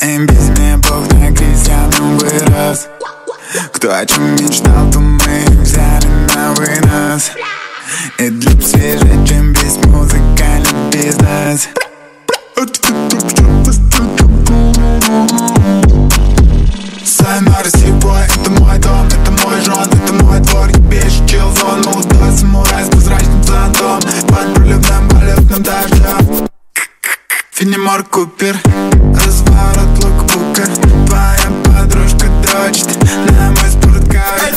без меня Бог на крестьяном вырос Кто о чем мечтал, то мы взяли на вынос. И для свежее, Фенимор Купер, разворот лукбука Твоя подружка дрочит на мой спорткар